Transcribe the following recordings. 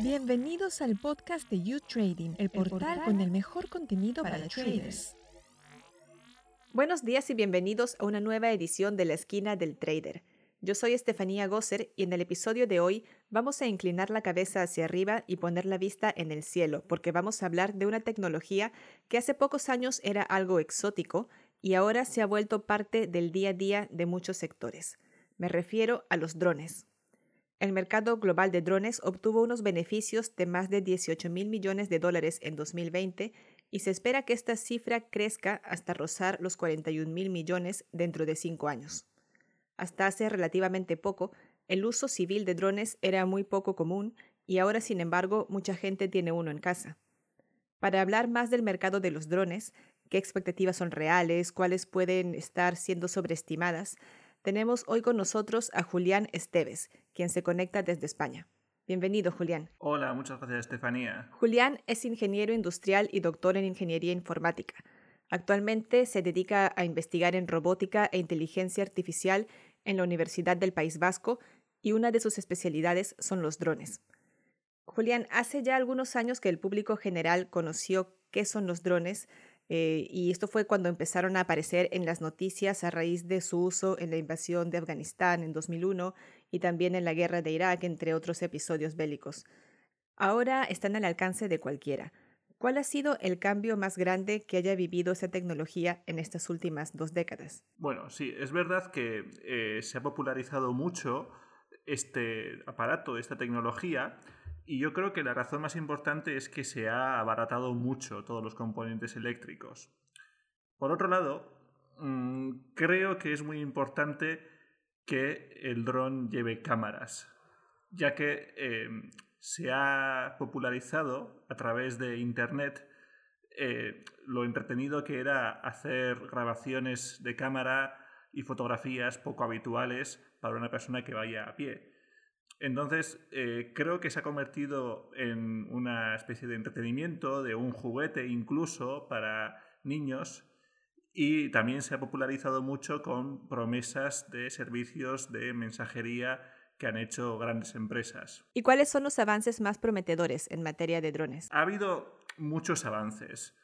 Bienvenidos al podcast de You Trading, el portal con el mejor contenido para traders. Buenos días y bienvenidos a una nueva edición de La Esquina del Trader. Yo soy Estefanía Gosser y en el episodio de hoy vamos a inclinar la cabeza hacia arriba y poner la vista en el cielo, porque vamos a hablar de una tecnología que hace pocos años era algo exótico y ahora se ha vuelto parte del día a día de muchos sectores. Me refiero a los drones. El mercado global de drones obtuvo unos beneficios de más de 18 mil millones de dólares en 2020 y se espera que esta cifra crezca hasta rozar los 41 mil millones dentro de cinco años. Hasta hace relativamente poco, el uso civil de drones era muy poco común y ahora, sin embargo, mucha gente tiene uno en casa. Para hablar más del mercado de los drones, qué expectativas son reales, cuáles pueden estar siendo sobreestimadas, tenemos hoy con nosotros a Julián Esteves, quien se conecta desde España. Bienvenido, Julián. Hola, muchas gracias, Estefanía. Julián es ingeniero industrial y doctor en ingeniería informática. Actualmente se dedica a investigar en robótica e inteligencia artificial en la Universidad del País Vasco y una de sus especialidades son los drones. Julián, hace ya algunos años que el público general conoció qué son los drones, eh, y esto fue cuando empezaron a aparecer en las noticias a raíz de su uso en la invasión de Afganistán en 2001 y también en la guerra de Irak, entre otros episodios bélicos. Ahora están al alcance de cualquiera. ¿Cuál ha sido el cambio más grande que haya vivido esa tecnología en estas últimas dos décadas? Bueno, sí, es verdad que eh, se ha popularizado mucho este aparato, esta tecnología, y yo creo que la razón más importante es que se ha abaratado mucho todos los componentes eléctricos. Por otro lado, mm, creo que es muy importante que el dron lleve cámaras, ya que em, se ha popularizado a través de Internet eh, lo entretenido que era hacer grabaciones de cámara y fotografías poco habituales para una persona que vaya a pie. Entonces, eh, creo que se ha convertido en una especie de entretenimiento, de un juguete incluso para niños y también se ha popularizado mucho con promesas de servicios de mensajería que han hecho grandes empresas. ¿Y cuáles son los avances más prometedores en materia de drones? Ha habido muchos avances.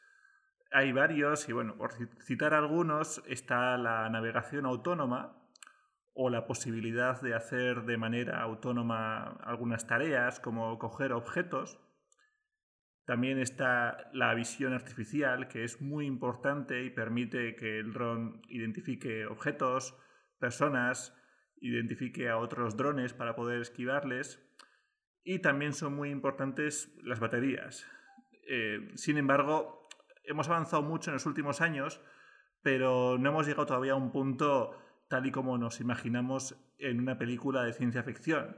Hay varios y bueno, por citar algunos está la navegación autónoma, o la posibilidad de hacer de manera autónoma algunas tareas como coger objetos. También está la visión artificial, que es muy importante y permite que el dron identifique objetos, personas, identifique a otros drones para poder esquivarles. Y también son muy importantes las baterías. Eh, sin embargo, hemos avanzado mucho en los últimos años, pero no hemos llegado todavía a un punto tal y como nos imaginamos en una película de ciencia ficción.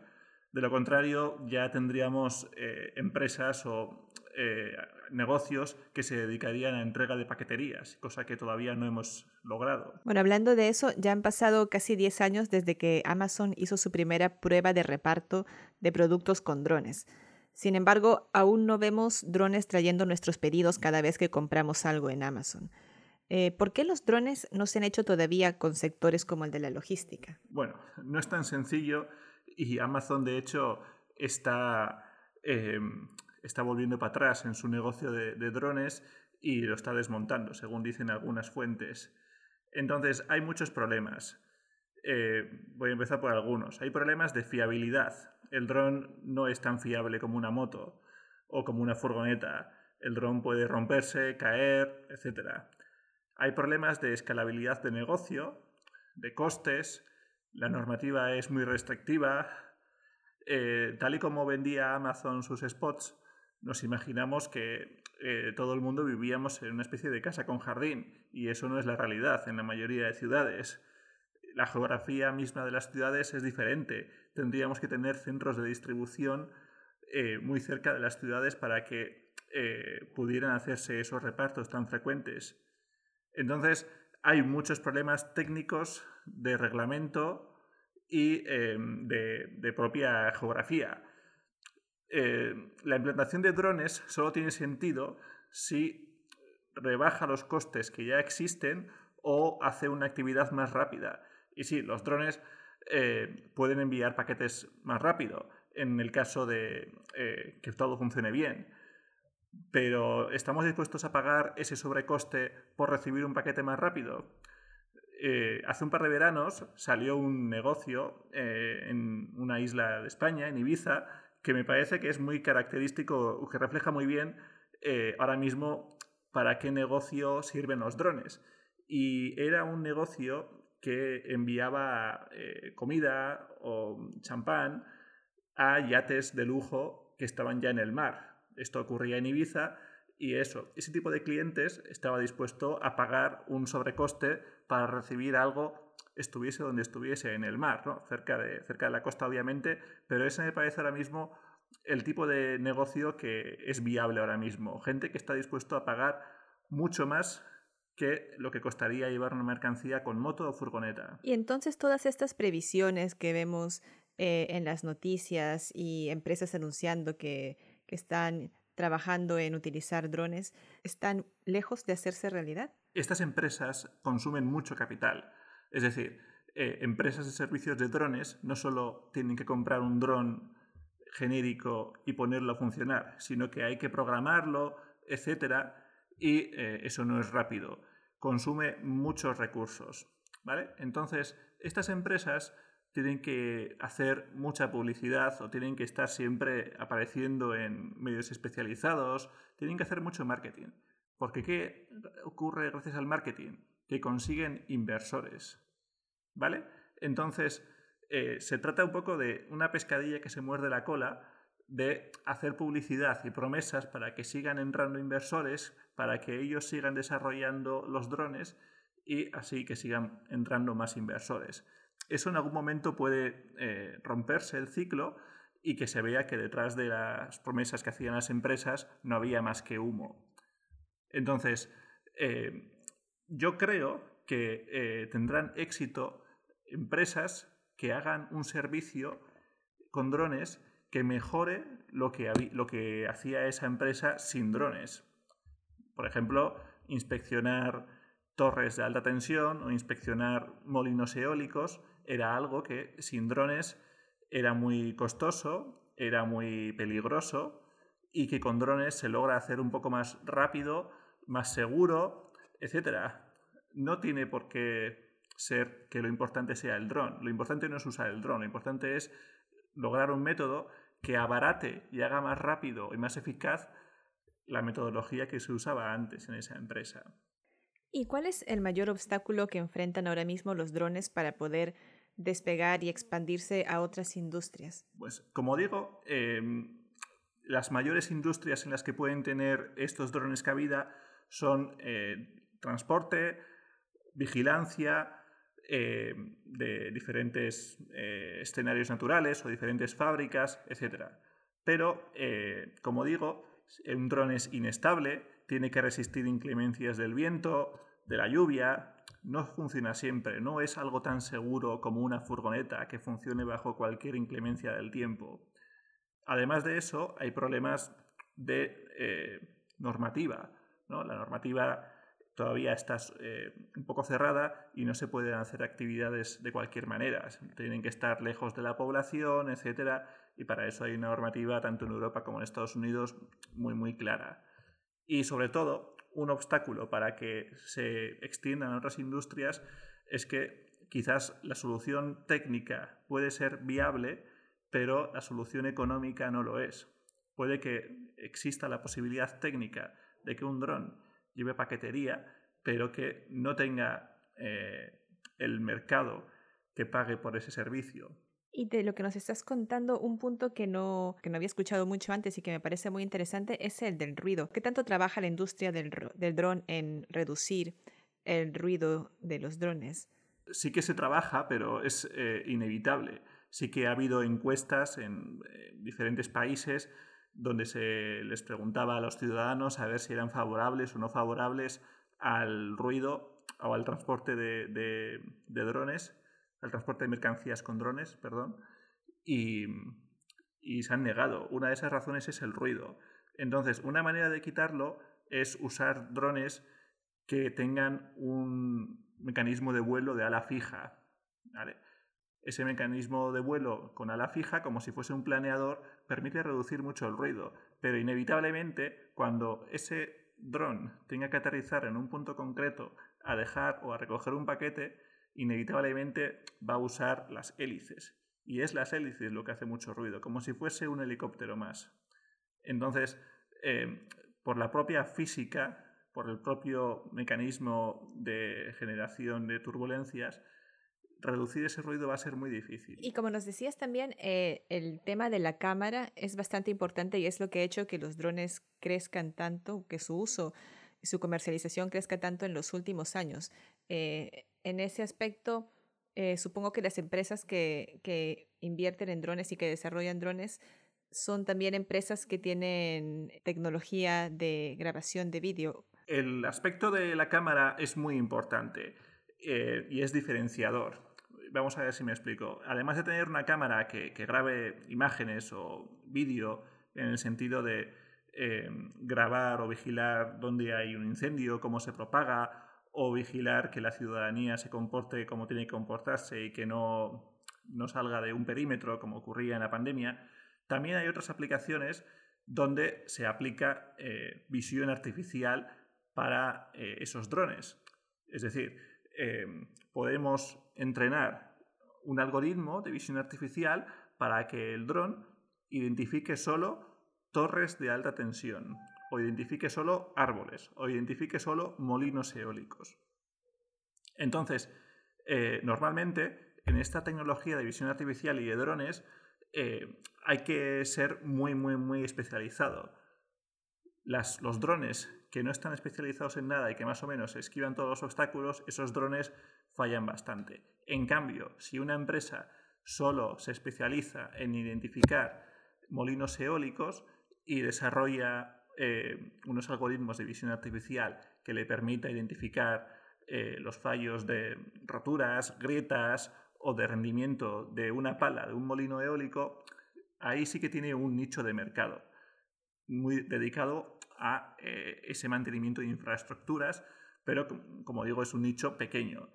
De lo contrario, ya tendríamos eh, empresas o eh, negocios que se dedicarían a entrega de paqueterías, cosa que todavía no hemos logrado. Bueno, hablando de eso, ya han pasado casi 10 años desde que Amazon hizo su primera prueba de reparto de productos con drones. Sin embargo, aún no vemos drones trayendo nuestros pedidos cada vez que compramos algo en Amazon. Eh, ¿Por qué los drones no se han hecho todavía con sectores como el de la logística? Bueno, no es tan sencillo y Amazon de hecho está, em, está volviendo para atrás en su negocio de, drones y lo está desmontando, según dicen algunas fuentes. Entonces, hay muchos problemas. Eh, voy a empezar por algunos. Hay problemas de fiabilidad. El dron no es tan fiable como una moto o como una furgoneta. El dron puede romperse, caer, etc. Hay problemas de escalabilidad de negocio, de costes, la normativa es muy restrictiva. Eh, tal y como vendía Amazon sus spots, nos imaginamos que eh, todo el mundo vivíamos en una especie de casa con jardín y eso no es la realidad en la mayoría de ciudades. La geografía misma de las ciudades es diferente. Tendríamos que tener centros de distribución eh, muy cerca de las ciudades para que pudieran hacerse esos repartos tan frecuentes. Entonces, hay muchos problemas técnicos de reglamento y em, de, propia geografía. Eh, la implantación de drones solo tiene sentido si rebaja los costes que ya existen o hace una actividad más rápida. Y sí, los drones eh, pueden enviar paquetes más rápido, en el caso de eh, que todo funcione bien. Pero ¿estamos dispuestos a pagar ese sobrecoste por recibir un paquete más rápido? Eh, hace un par de veranos salió un negocio eh, en una isla de España, en Ibiza, que me parece que es muy característico, que refleja muy bien ahora mismo para qué negocio sirven los drones. Y era un negocio que enviaba comida o champán a yates de lujo que estaban ya en el mar. Esto ocurría en Ibiza y eso, ese tipo de clientes estaba dispuesto a pagar un sobrecoste para recibir algo estuviese donde estuviese en el mar, ¿no? cerca, de, cerca de la costa obviamente, pero ese me parece ahora mismo el tipo de negocio que es viable ahora mismo. Gente que está dispuesto a pagar mucho más que lo que costaría llevar una mercancía con moto o furgoneta. Y entonces todas estas previsiones que vemos eh, en las noticias y empresas anunciando que, están trabajando en utilizar drones, ¿están lejos de hacerse realidad? Estas empresas consumen mucho capital. Es decir, eh, empresas de servicios de drones no solo tienen que comprar un dron genérico y ponerlo a funcionar, sino que hay que programarlo, etc. Y eh, eso no es rápido. Consume muchos recursos. ¿vale? Entonces, estas empresas tienen que hacer mucha publicidad o tienen que estar siempre apareciendo en medios especializados, tienen que hacer mucho marketing. Porque ¿qué ocurre gracias al marketing? Que consiguen inversores. ¿Vale? Entonces, eh, se trata un poco de una pescadilla que se muerde la cola, de hacer publicidad y promesas para que sigan entrando inversores, para que ellos sigan desarrollando los drones y así que sigan entrando más inversores eso en algún momento puede eh, romperse el ciclo y que se vea que detrás de las promesas que hacían las empresas no había más que humo. Entonces, eh, yo creo que eh, tendrán éxito empresas que hagan un servicio con drones que mejore lo que, lo que hacía esa empresa sin drones. Por ejemplo, inspeccionar torres de alta tensión o inspeccionar molinos eólicos era algo que sin drones era muy costoso, era muy peligroso y que con drones se logra hacer un poco más rápido, más seguro, etc. No tiene por qué ser que lo importante sea el dron. Lo importante no es usar el dron, lo importante es lograr un método que abarate y haga más rápido y más eficaz la metodología que se usaba antes en esa empresa. ¿Y cuál es el mayor obstáculo que enfrentan ahora mismo los drones para poder despegar y expandirse a otras industrias? Pues como digo, em, las mayores industrias en las que pueden tener estos drones cabida son eh, transporte, vigilancia em, de diferentes eh, escenarios naturales o diferentes fábricas, etc. Pero, eh, como digo, un dron es inestable, tiene que resistir inclemencias del viento, de la lluvia, no funciona siempre, no es algo tan seguro como una furgoneta que funcione bajo cualquier inclemencia del tiempo. Además de eso, hay problemas de eh, normativa. ¿no? La normativa todavía está eh, un poco cerrada y no se pueden hacer actividades de cualquier manera. Tienen que estar lejos de la población, etc. Y para eso hay una normativa, tanto en Europa como en Estados Unidos, muy, muy clara. Y sobre todo, un obstáculo para que se extiendan a otras industrias es que quizás la solución técnica puede ser viable, pero la solución económica no lo es. Puede que exista la posibilidad técnica de que un dron lleve paquetería, pero que no tenga eh, el mercado que pague por ese servicio. Y de lo que nos estás contando, un punto que no, que no había escuchado mucho antes y que me parece muy interesante es el del ruido. ¿Qué tanto trabaja la industria del, del dron en reducir el ruido de los drones? Sí que se trabaja, pero es eh, inevitable. Sí que ha habido encuestas en eh, diferentes países donde se les preguntaba a los ciudadanos a ver si eran favorables o no favorables al ruido o al transporte de, de drones el transporte de mercancías con drones, perdón, y, se han negado. Una de esas razones es el ruido. Entonces, una manera de quitarlo es usar drones que tengan un mecanismo de vuelo de ala fija. Ese mecanismo de vuelo con ala fija, como si fuese un planeador, permite reducir mucho el ruido, pero inevitablemente cuando ese dron tenga que aterrizar en un punto concreto a dejar o a recoger un paquete, inevitablemente va a usar las hélices. Y es las hélices lo que hace mucho ruido, como si fuese un helicóptero más. Entonces, eh, por la propia física, por el propio mecanismo de generación de turbulencias, reducir ese ruido va a ser muy difícil. Y como nos decías también, eh, el tema de la cámara es bastante importante y es lo que ha hecho que los drones crezcan tanto, que su uso y su comercialización crezca tanto en los últimos años. Eh, en ese aspecto, eh, supongo que las empresas que, que invierten en drones y que desarrollan drones son también empresas que tienen tecnología de grabación de vídeo. El aspecto de la cámara es muy importante y es diferenciador vamos a ver si me explico. Además de tener una cámara que, grabe imágenes o vídeo en el sentido de eh, grabar o vigilar dónde hay un incendio, cómo se propaga, o vigilar que la ciudadanía se comporte como tiene que comportarse y que no, no salga de un perímetro como ocurría en la pandemia, también hay otras aplicaciones donde se aplica eh, visión artificial para eh, esos drones. Es decir, podemos entrenar un algoritmo de visión artificial para que el dron identifique solo torres de alta tensión, o identifique solo árboles, o identifique solo molinos eólicos. Entonces, eh, normalmente en esta tecnología de visión artificial y de drones eh, hay que ser muy, muy, muy especializado. los drones que no están especializados en nada y que más o menos esquivan todos los obstáculos, esos drones fallan bastante. En cambio, si una empresa solo se especializa en identificar molinos eólicos y desarrolla eh, unos algoritmos de visión artificial que le permita identificar eh, los fallos de roturas, grietas o de rendimiento de una pala de un molino eólico, ahí sí que tiene un nicho de mercado muy dedicado a eh, ese mantenimiento de infraestructuras, pero como digo es un nicho pequeño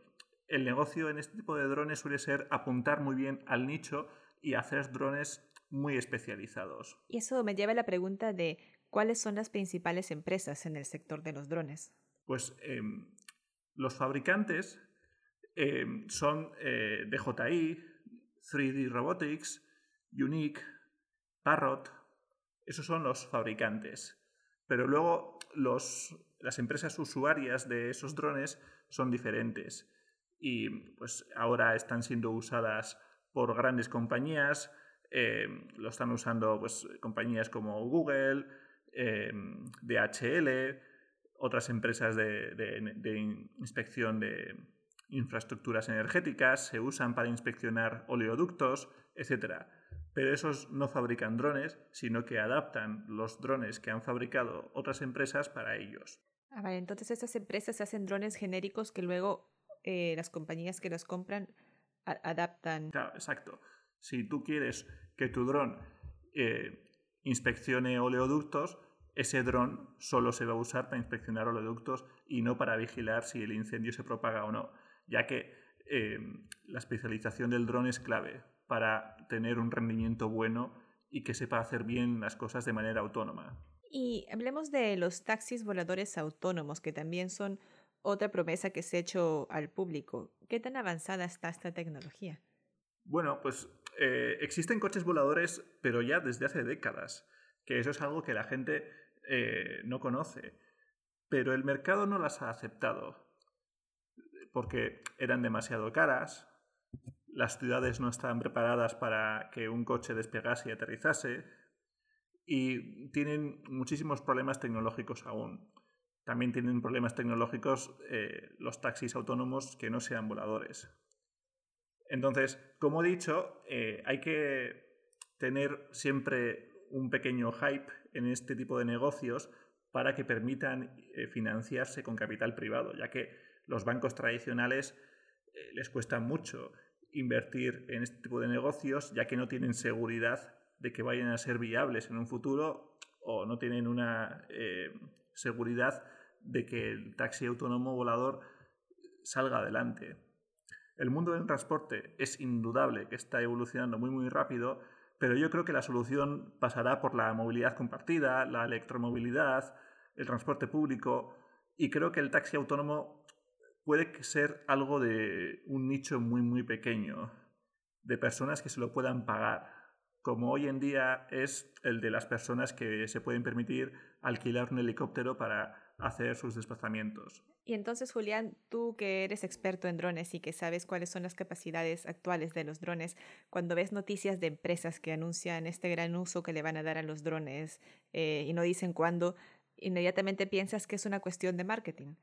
el negocio en este tipo de drones suele ser apuntar muy bien al nicho y hacer drones muy especializados. Y eso me lleva a la pregunta de cuáles son las principales empresas en el sector de los drones. Pues em, los fabricantes em, son eh, DJI, 3D Robotics, Unique, Parrot, esos son los fabricantes. Pero luego las empresas usuarias de esos drones son diferentes y pues ahora están siendo usadas por grandes compañías, eh, lo están usando pues, compañías como Google, eh, DHL, otras empresas de, inspección de infraestructuras energéticas, se usan para inspeccionar oleoductos, etc. Pero esos no fabrican drones, sino que adaptan los drones que han fabricado otras empresas para ellos. Ah, entonces estas empresas hacen drones genéricos que luego eh, las compañías que los compran adaptan. Claro, exacto. Si tú quieres que tu dron eh, inspeccione oleoductos, ese dron solo se va a usar para inspeccionar oleoductos y no para vigilar si el incendio se propaga o no, ya que eh, la especialización del dron es clave para tener un rendimiento bueno y que sepa hacer bien las cosas de manera autónoma. Y hablemos de los taxis voladores autónomos, que también son otra promesa que se ha hecho al público. ¿Qué tan avanzada está esta tecnología? Bueno, pues eh, existen coches voladores, pero ya desde hace décadas, que eso es algo que la gente eh, no conoce. Pero el mercado no las ha aceptado, porque eran demasiado caras, las ciudades no estaban preparadas para que un coche despegase y aterrizase, y tienen muchísimos problemas tecnológicos aún. También tienen problemas tecnológicos eh, los taxis autónomos que no sean voladores. Entonces, como he dicho, eh, hay que tener siempre un pequeño hype en este tipo de negocios para que permitan eh, financiarse con capital privado, ya que los bancos tradicionales les cuesta mucho invertir en este tipo de negocios, ya que no tienen seguridad de que vayan a ser viables en un futuro o no tienen una seguridad de que el taxi autónomo volador salga adelante. El mundo del transporte es indudable que está evolucionando muy muy rápido, pero yo creo que la solución pasará por la movilidad compartida, la electromovilidad, el transporte público y creo que el taxi autónomo puede ser algo de un nicho muy muy pequeño de personas que se lo puedan pagar, como hoy en día es el de las personas que se pueden permitir alquilar un helicóptero para hacer sus desplazamientos. Y entonces, Julián, tú que eres experto en drones y que sabes cuáles son las capacidades actuales de los drones, cuando ves noticias de empresas que anuncian este gran uso que le van a dar a los drones eh, y no dicen cuándo, inmediatamente piensas que es una cuestión de marketing.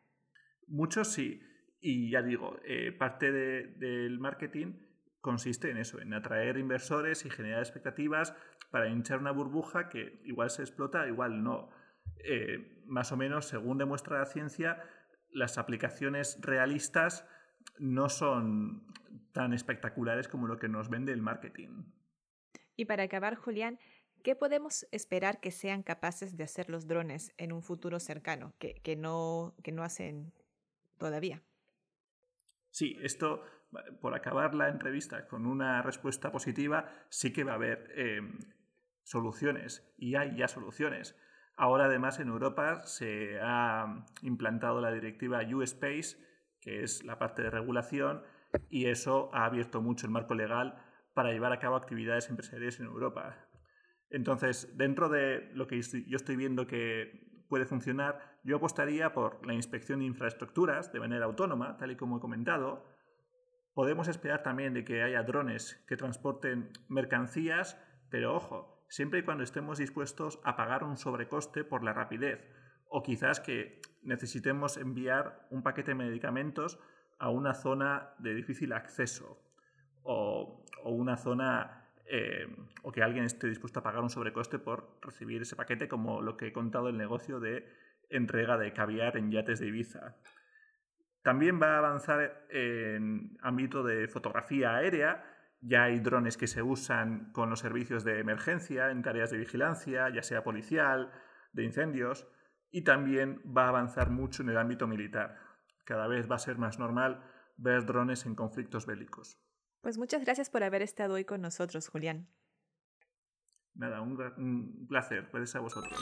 Muchos sí. Y ya digo, eh, parte del marketing consiste en eso, en atraer inversores y generar expectativas para hinchar una burbuja que igual se explota, igual no. Eh, más o menos, según demuestra la ciencia, las aplicaciones realistas no son tan espectaculares como lo que nos vende el marketing. Y para acabar, Julián, ¿qué podemos esperar que sean capaces de hacer los drones en un futuro cercano, que, no, que no hacen todavía? Sí, esto, por acabar la entrevista con una respuesta positiva, sí que va a haber em, soluciones y hay ya soluciones. Ahora además en Europa se ha implantado la directiva U-Space, que es la parte de regulación, y eso ha abierto mucho el marco legal para llevar a cabo actividades empresariales en Europa. Entonces, dentro de lo que yo estoy viendo que puede funcionar, yo apostaría por la inspección de infraestructuras de manera autónoma, tal y como he comentado. Podemos esperar también de que haya drones que transporten mercancías, pero ojo, siempre y cuando estemos dispuestos a pagar un sobrecoste por la rapidez o quizás que necesitemos enviar un paquete de medicamentos a una zona de difícil acceso o, una zona eh, o que alguien esté dispuesto a pagar un sobrecoste por recibir ese paquete como lo que he contado el negocio de entrega de caviar en yates de Ibiza. También va a avanzar en ámbito de fotografía aérea ya hay drones que se usan con los servicios de emergencia en tareas de vigilancia, ya sea policial, de incendios, y también va a avanzar mucho en el ámbito militar. Cada vez va a ser más normal ver drones en conflictos bélicos. Pues muchas gracias por haber estado hoy con nosotros, Julián. Nada, un, un placer. Puedes a vosotros.